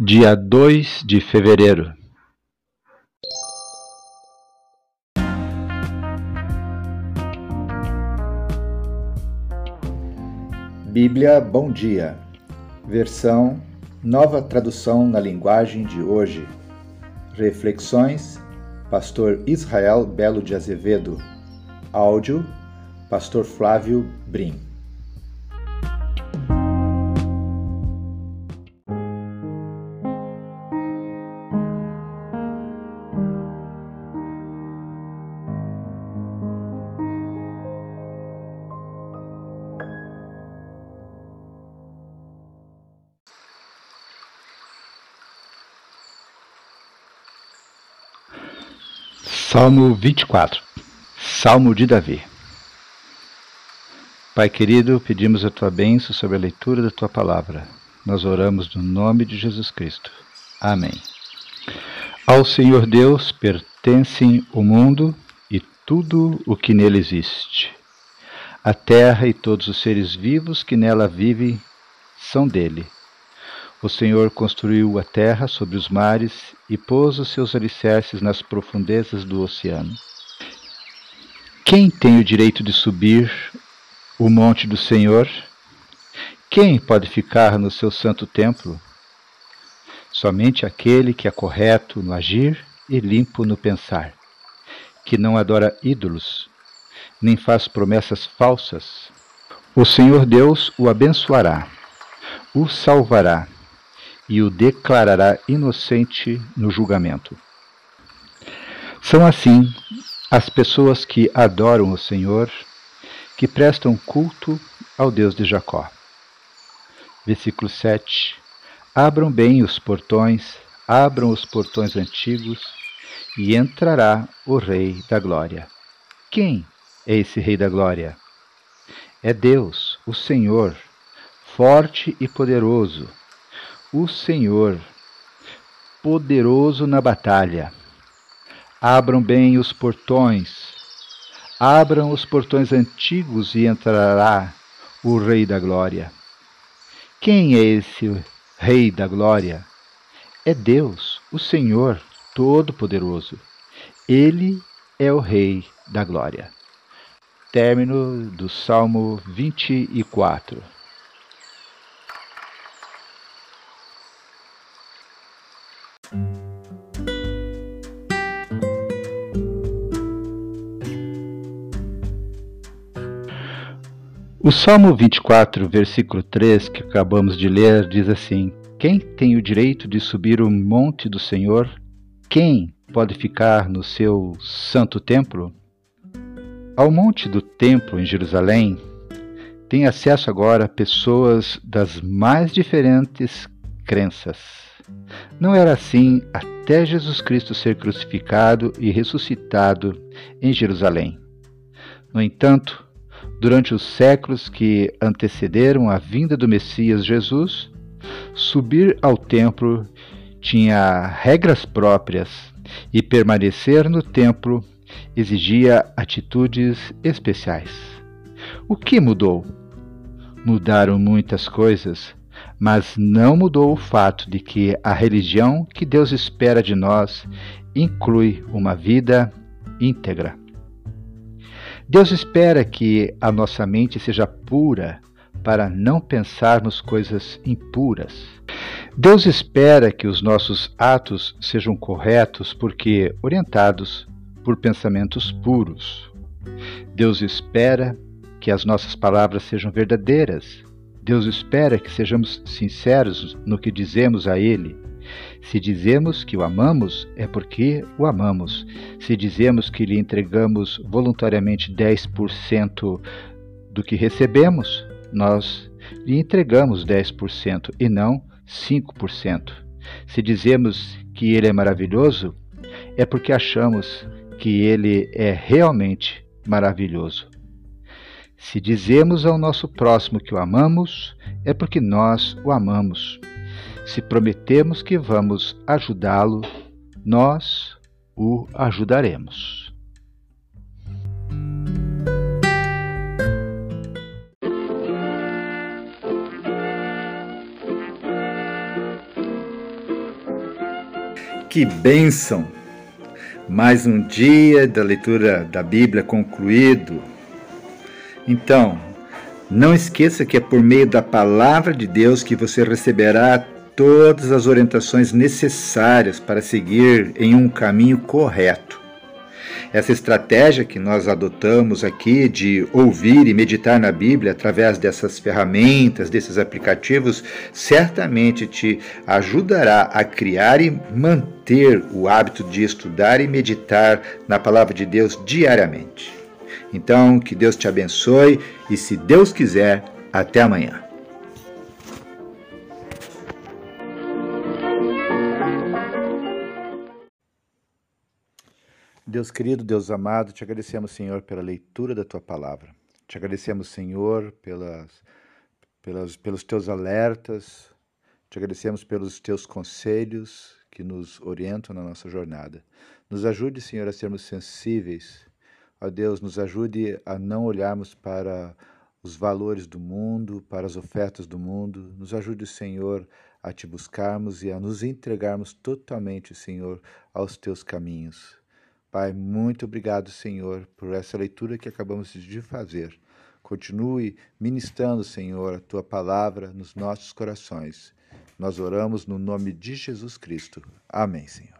dia 2 de fevereiro. Bíblia Bom Dia, versão Nova Tradução na Linguagem de Hoje. Reflexões, Pastor Israel Belo de Azevedo. Áudio, Pastor Flávio Brim. Salmo 24 Salmo de Davi Pai querido, pedimos a tua bênção sobre a leitura da tua palavra. Nós oramos no nome de Jesus Cristo. Amém. Ao Senhor Deus pertencem o mundo e tudo o que nele existe. A terra e todos os seres vivos que nela vivem são dele. O Senhor construiu a terra sobre os mares e pôs os seus alicerces nas profundezas do oceano. Quem tem o direito de subir o monte do Senhor? Quem pode ficar no seu santo templo? Somente aquele que é correto no agir e limpo no pensar, que não adora ídolos, nem faz promessas falsas. O Senhor Deus o abençoará, o salvará e o declarará inocente no julgamento. São assim as pessoas que adoram o Senhor, que prestam culto ao Deus de Jacó. Versículo 7. Abram bem os portões, abram os portões antigos, e entrará o Rei da Glória. Quem é esse Rei da Glória? É Deus, o Senhor, forte e poderoso, o Senhor, poderoso na batalha. Abram bem os portões, abram os portões antigos e entrará o Rei da Glória. Quem é esse Rei da Glória? É Deus, o Senhor Todo-Poderoso. Ele é o Rei da Glória. Término do Salmo 24. O Salmo 24, versículo 3, que acabamos de ler, diz assim: Quem tem o direito de subir o monte do Senhor? Quem pode ficar no seu santo templo? Ao monte do templo em Jerusalém, tem acesso agora pessoas das mais diferentes crenças. Não era assim até Jesus Cristo ser crucificado e ressuscitado em Jerusalém. No entanto, durante os séculos que antecederam a vinda do Messias Jesus, subir ao templo tinha regras próprias e permanecer no templo exigia atitudes especiais. O que mudou? Mudaram muitas coisas, mas não mudou o fato de que a religião que Deus espera de nós inclui uma vida íntegra. Deus espera que a nossa mente seja pura para não pensarmos coisas impuras. Deus espera que os nossos atos sejam corretos porque orientados por pensamentos puros. Deus espera que as nossas palavras sejam verdadeiras. Deus espera que sejamos sinceros no que dizemos a Ele se dizemos que o amamos, é porque o amamos. Se dizemos que lhe entregamos voluntariamente 10% do que recebemos, nós lhe entregamos 10% e não 5%. Se dizemos que ele é maravilhoso, é porque achamos que ele é realmente maravilhoso. Se dizemos ao nosso próximo que o amamos, é porque nós o amamos. Se prometemos que vamos ajudá-lo, nós o ajudaremos. Que bênção! Mais um dia da leitura da Bíblia concluído. Então, não esqueça que é por meio da palavra de Deus que você receberá todas as orientações necessárias para seguir em um caminho correto. Essa estratégia que nós adotamos aqui de ouvir e meditar na Bíblia através dessas ferramentas, desses aplicativos, certamente te ajudará a criar e manter o hábito de estudar e meditar na palavra de Deus diariamente. Então, que Deus te abençoe e, se Deus quiser, até amanhã. Deus querido, Deus amado, te agradecemos, Senhor, pela leitura da tua palavra. Te agradecemos, Senhor, pelas, pelas, pelos teus alertas, te agradecemos pelos teus conselhos que nos orientam na nossa jornada. Nos ajude, Senhor, a sermos sensíveis. Ó Deus, nos ajude a não olharmos para os valores do mundo, para as ofertas do mundo. Nos ajude, Senhor, a te buscarmos e a nos entregarmos totalmente, Senhor, aos teus caminhos. Pai, muito obrigado, Senhor, por essa leitura que acabamos de fazer. Continue ministrando, Senhor, a tua palavra nos nossos corações. Nós oramos no nome de Jesus Cristo. Amém, Senhor.